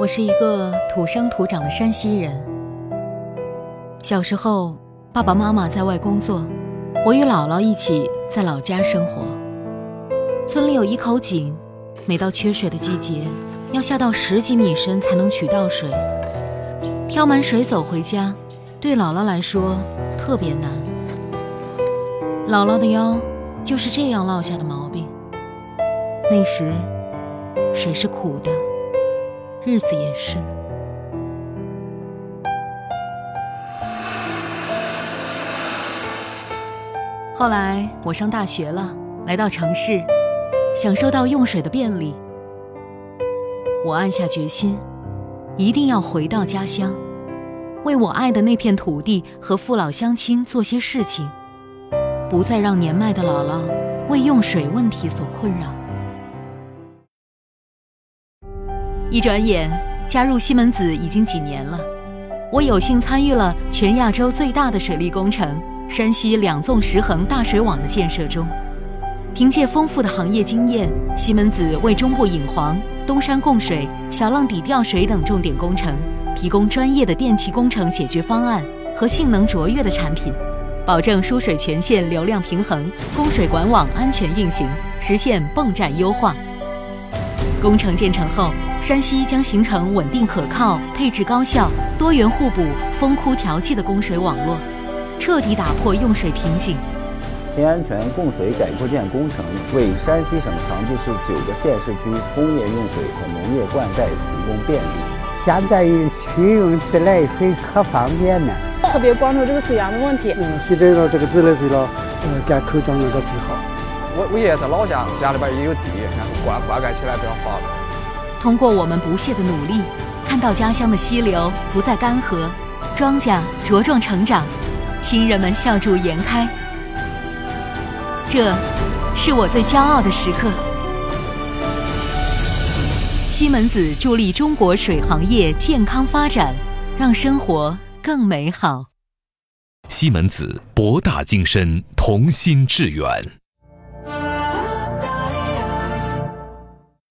我是一个土生土长的山西人。小时候，爸爸妈妈在外工作，我与姥姥一起在老家生活。村里有一口井，每到缺水的季节，要下到十几米深才能取到水。挑满水走回家，对姥姥来说特别难。姥姥的腰就是这样落下的毛病。那时，水是苦的。日子也是。后来我上大学了，来到城市，享受到用水的便利。我暗下决心，一定要回到家乡，为我爱的那片土地和父老乡亲做些事情，不再让年迈的姥姥为用水问题所困扰。一转眼，加入西门子已经几年了。我有幸参与了全亚洲最大的水利工程——山西两纵十横大水网的建设中。凭借丰富的行业经验，西门子为中部引黄、东山供水、小浪底吊水等重点工程提供专业的电气工程解决方案和性能卓越的产品，保证输水全线流量平衡、供水管网安全运行，实现泵站优化。工程建成后。山西将形成稳定可靠、配置高效、多元互补、丰枯调剂的供水网络，彻底打破用水瓶颈。新安全供水改扩建工程为山西省长治市九个县市区工业用水和农业灌溉提供便利。现在取用自来水可方便了，特别关注这个水源的问题。嗯，随着了这个自来水了，呃，干口长那个最好。我我爷爷在老家，家里边也有地，然后灌灌溉起来比较方便。通过我们不懈的努力，看到家乡的溪流不再干涸，庄稼茁壮成长，亲人们笑逐颜开。这，是我最骄傲的时刻。西门子助力中国水行业健康发展，让生活更美好。西门子博大精深，同心致远。